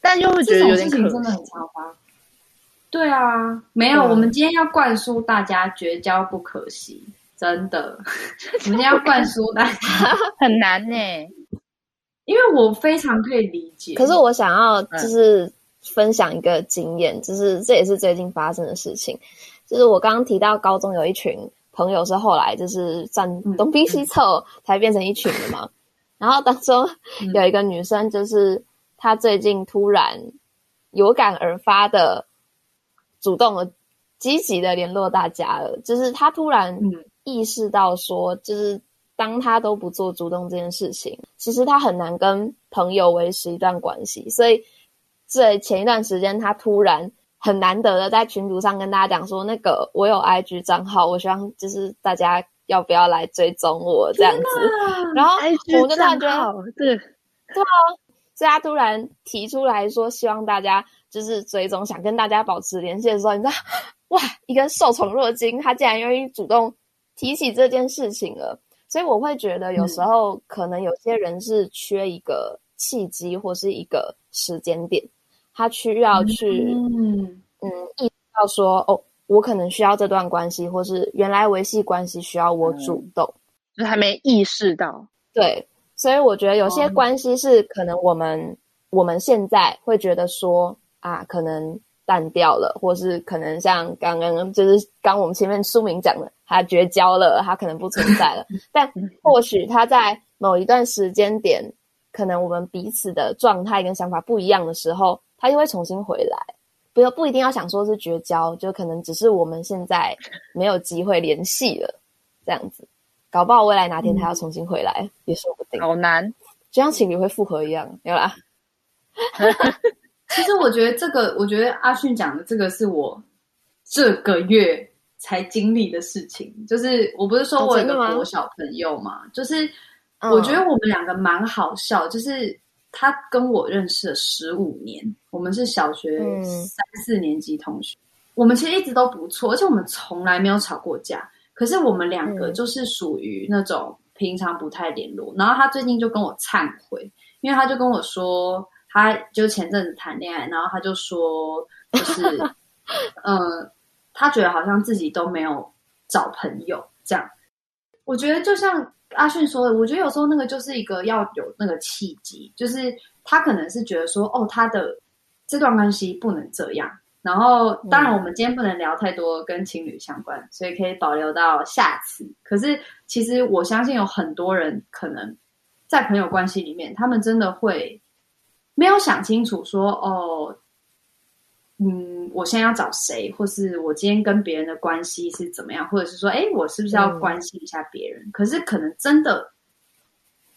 但又会觉得有点可惜，真的很超发。对啊，没有，我们今天要灌输大家绝交不可惜，真的，我们今天要灌输大家 很难呢，因为我非常可以理解。可是我想要就是分享一个经验，就是这也是最近发生的事情，就是我刚刚提到高中有一群。朋友是后来就是站东拼西凑才变成一群的嘛，嗯、然后当中有一个女生，就是她最近突然有感而发的主动的积极的联络大家了，就是他突然意识到说，就是当他都不做主动这件事情，其实他很难跟朋友维持一段关系，所以在前一段时间，他突然。很难得的在群组上跟大家讲说，那个我有 IG 账号，我希望就是大家要不要来追踪我这样子。然后我就突然觉得，对，对啊，所以他突然提出来说，希望大家就是追踪，想跟大家保持联系的时候，你知道，哇，一个受宠若惊，他竟然愿意主动提起这件事情了。所以我会觉得，有时候可能有些人是缺一个契机或是一个时间点。他需要去，嗯嗯，意识到说，哦，我可能需要这段关系，或是原来维系关系需要我主动，就还没意识到。对，所以我觉得有些关系是可能我们、哦、我们现在会觉得说啊，可能淡掉了，或是可能像刚刚就是刚我们前面书名讲的，他绝交了，他可能不存在了。但或许他在某一段时间点，可能我们彼此的状态跟想法不一样的时候。他又会重新回来，不要不一定要想说是绝交，就可能只是我们现在没有机会联系了，这样子，搞不好未来哪天他要重新回来、嗯、也说不定。好难，就像情侣会复合一样，有啦。其实我觉得这个，我觉得阿迅讲的这个是我这个月才经历的事情，就是我不是说我有个国小朋友嘛，哦、就是我觉得我们两个蛮好笑，就是。他跟我认识了十五年，我们是小学三四年级同学，嗯、我们其实一直都不错，而且我们从来没有吵过架。可是我们两个就是属于那种平常不太联络。嗯、然后他最近就跟我忏悔，因为他就跟我说，他就前阵子谈恋爱，然后他就说，就是，嗯、呃，他觉得好像自己都没有找朋友这样。我觉得就像。阿迅说的，我觉得有时候那个就是一个要有那个契机，就是他可能是觉得说，哦，他的这段关系不能这样。然后，当然我们今天不能聊太多跟情侣相关，所以可以保留到下次。可是，其实我相信有很多人可能在朋友关系里面，他们真的会没有想清楚说，哦。嗯，我现在要找谁，或是我今天跟别人的关系是怎么样，或者是说，哎，我是不是要关心一下别人？嗯、可是可能真的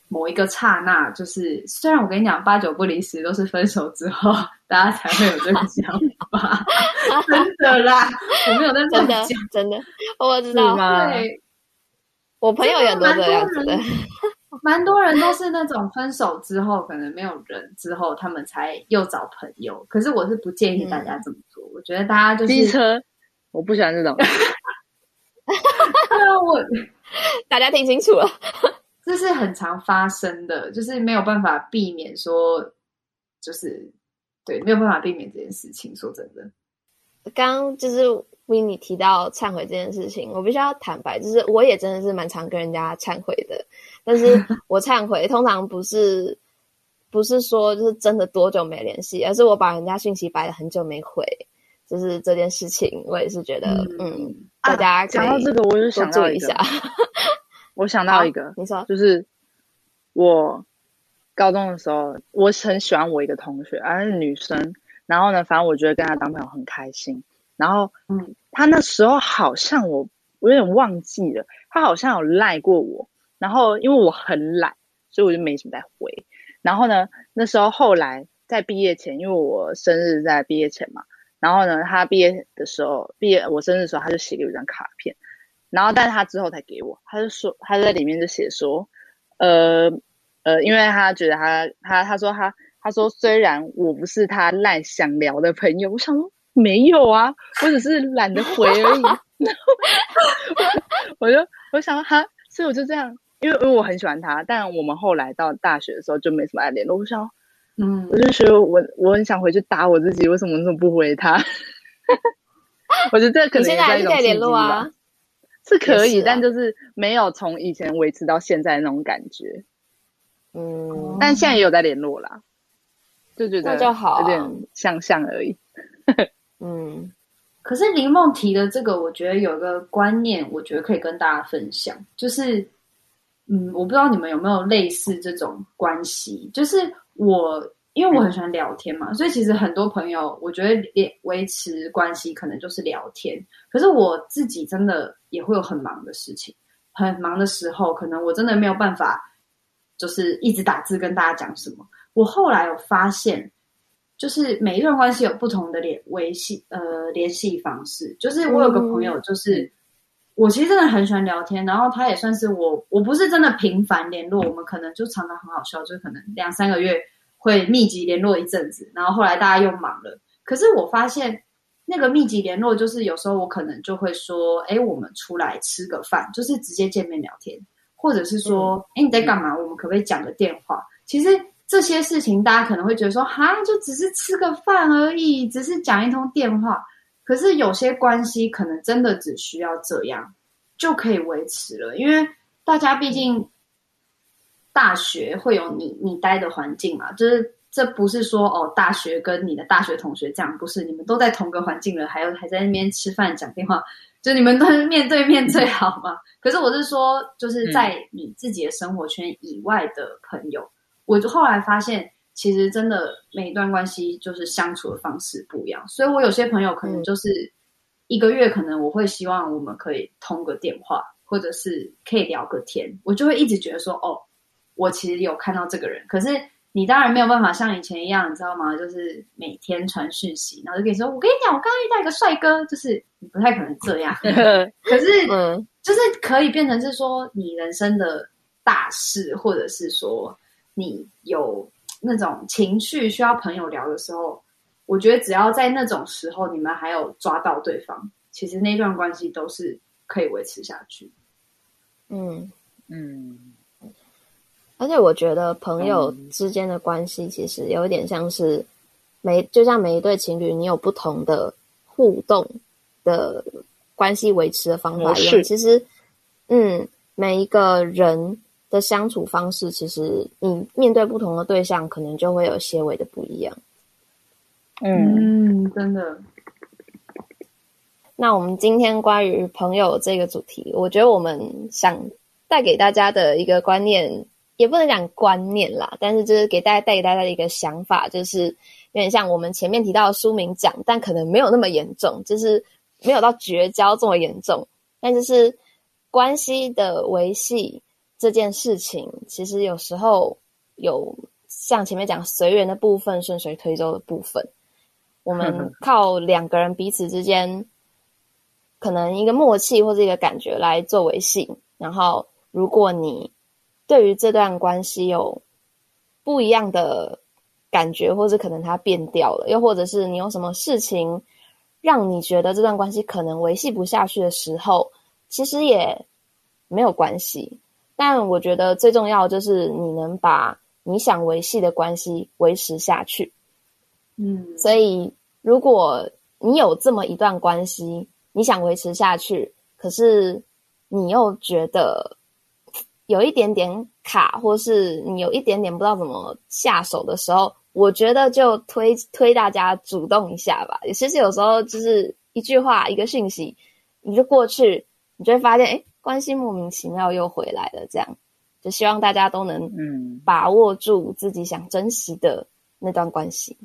某一个刹那，就是虽然我跟你讲八九不离十，都是分手之后 大家才会有这个想法，真的啦，我没有在讲，真的，真的，我知道，对，我朋友也都这样子的。蛮多人都是那种分手之后可能没有人之后，他们才又找朋友。可是我是不建议大家这么做，嗯、我觉得大家就是机车，我不喜欢这种。对啊，我 大家听清楚了，这是很常发生的，就是没有办法避免说，就是对，没有办法避免这件事情。说真的，刚刚就是 Winnie 提到忏悔这件事情，我必须要坦白，就是我也真的是蛮常跟人家忏悔的，但是我忏悔通常不是不是说就是真的多久没联系，而是我把人家讯息摆了很久没回。就是这件事情，我也是觉得，嗯，嗯大家讲到这个，我就想到一下，我想 到一个，你说，就是我高中的时候，我很喜欢我一个同学，而是女生，然后呢，反正我觉得跟她当朋友很开心，然后，嗯，她那时候好像我我有点忘记了，她好像有赖过我，然后因为我很懒，所以我就没什么再回，然后呢，那时候后来在毕业前，因为我生日在毕业前嘛。然后呢，他毕业的时候，毕业我生日的时候，他就写给我一张卡片。然后，但是他之后才给我，他就说，他在里面就写说，呃呃，因为他觉得他他他说他他说，虽然我不是他赖想聊的朋友，我想说没有啊，我只是懒得回而已。然后我就我想说哈，所以我就这样，因为因为我很喜欢他，但我们后来到大学的时候就没什么爱联络。我想。嗯，我就觉得我我很想回去打我自己，为什么那么不回他？我觉得这可能现在一种契机吧，是可以，但就是没有从以前维持到现在那种感觉。嗯，但现在也有在联络啦，就觉得那就好，有点像像而已。嗯，可是林梦提的这个，我觉得有个观念，我觉得可以跟大家分享，就是嗯，我不知道你们有没有类似这种关系，就是。我因为我很喜欢聊天嘛，所以其实很多朋友，我觉得维维持关系可能就是聊天。可是我自己真的也会有很忙的事情，很忙的时候，可能我真的没有办法，就是一直打字跟大家讲什么。我后来有发现，就是每一段关系有不同的联维系呃联系方式。就是我有个朋友，就是、嗯、我其实真的很喜欢聊天，然后他也算是我，我不是真的频繁联络，我们可能就常常很好笑，就可能两三个月。会密集联络一阵子，然后后来大家又忙了。可是我发现，那个密集联络就是有时候我可能就会说：“哎，我们出来吃个饭，就是直接见面聊天。”或者是说：“哎，你在干嘛？我们可不可以讲个电话？”其实这些事情大家可能会觉得说：“哈，就只是吃个饭而已，只是讲一通电话。”可是有些关系可能真的只需要这样就可以维持了，因为大家毕竟。大学会有你你待的环境嘛？就是这不是说哦，大学跟你的大学同学这样，不是你们都在同个环境了，还有还在那边吃饭讲电话，就你们都是面对面最好嘛。可是我是说，就是在你自己的生活圈以外的朋友，嗯、我就后来发现，其实真的每一段关系就是相处的方式不一样。所以我有些朋友可能就是一个月，可能我会希望我们可以通个电话，或者是可以聊个天，我就会一直觉得说哦。我其实有看到这个人，可是你当然没有办法像以前一样，你知道吗？就是每天传讯息，然后就跟你说：“我跟你讲，我刚刚遇到一个帅哥。”就是你不太可能这样。可是，嗯，就是可以变成是说你人生的大事，或者是说你有那种情绪需要朋友聊的时候，我觉得只要在那种时候，你们还有抓到对方，其实那段关系都是可以维持下去。嗯嗯。而且我觉得朋友之间的关系其实有点像是每就像每一对情侣，你有不同的互动的关系维持的方法一样。其实，嗯，每一个人的相处方式，其实你面对不同的对象，可能就会有些微的不一样。嗯，真的。那我们今天关于朋友这个主题，我觉得我们想带给大家的一个观念。也不能讲观念啦，但是就是给大家带给大家的一个想法，就是有点像我们前面提到的书名讲，但可能没有那么严重，就是没有到绝交这么严重。但就是关系的维系这件事情，其实有时候有像前面讲随缘的部分，顺水推舟的部分。我们靠两个人彼此之间可能一个默契或者一个感觉来做维系，然后如果你。对于这段关系有不一样的感觉，或者可能它变掉了，又或者是你有什么事情让你觉得这段关系可能维系不下去的时候，其实也没有关系。但我觉得最重要就是你能把你想维系的关系维持下去。嗯，所以如果你有这么一段关系，你想维持下去，可是你又觉得有一点点卡，或是你有一点点不知道怎么下手的时候，我觉得就推推大家主动一下吧。其实有时候就是一句话、一个讯息，你就过去，你就会发现，哎，关系莫名其妙又回来了。这样，就希望大家都能嗯把握住自己想珍惜的那段关系。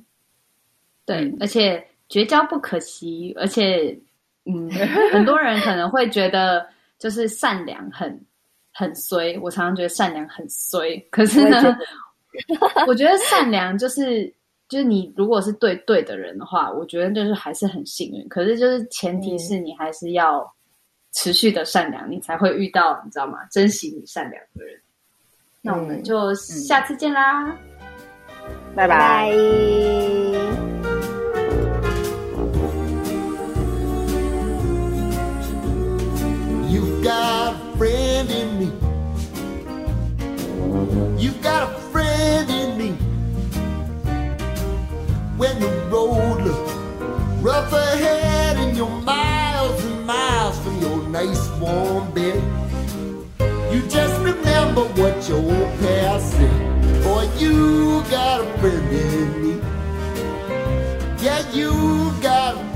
对，而且绝交不可惜，而且，嗯，很多人可能会觉得就是善良很很衰。我常常觉得善良很衰，可是呢，我，我觉得善良就是就是你如果是对对的人的话，我觉得就是还是很幸运。可是就是前提是你还是要持续的善良，你才会遇到你知道吗？珍惜你善良的人。那我们就下次见啦，拜拜。You've got a friend in me. When the road rough ahead in your mind. nice warm bed. You just remember what your old past said. Boy, you got a friend in me. Yeah, you got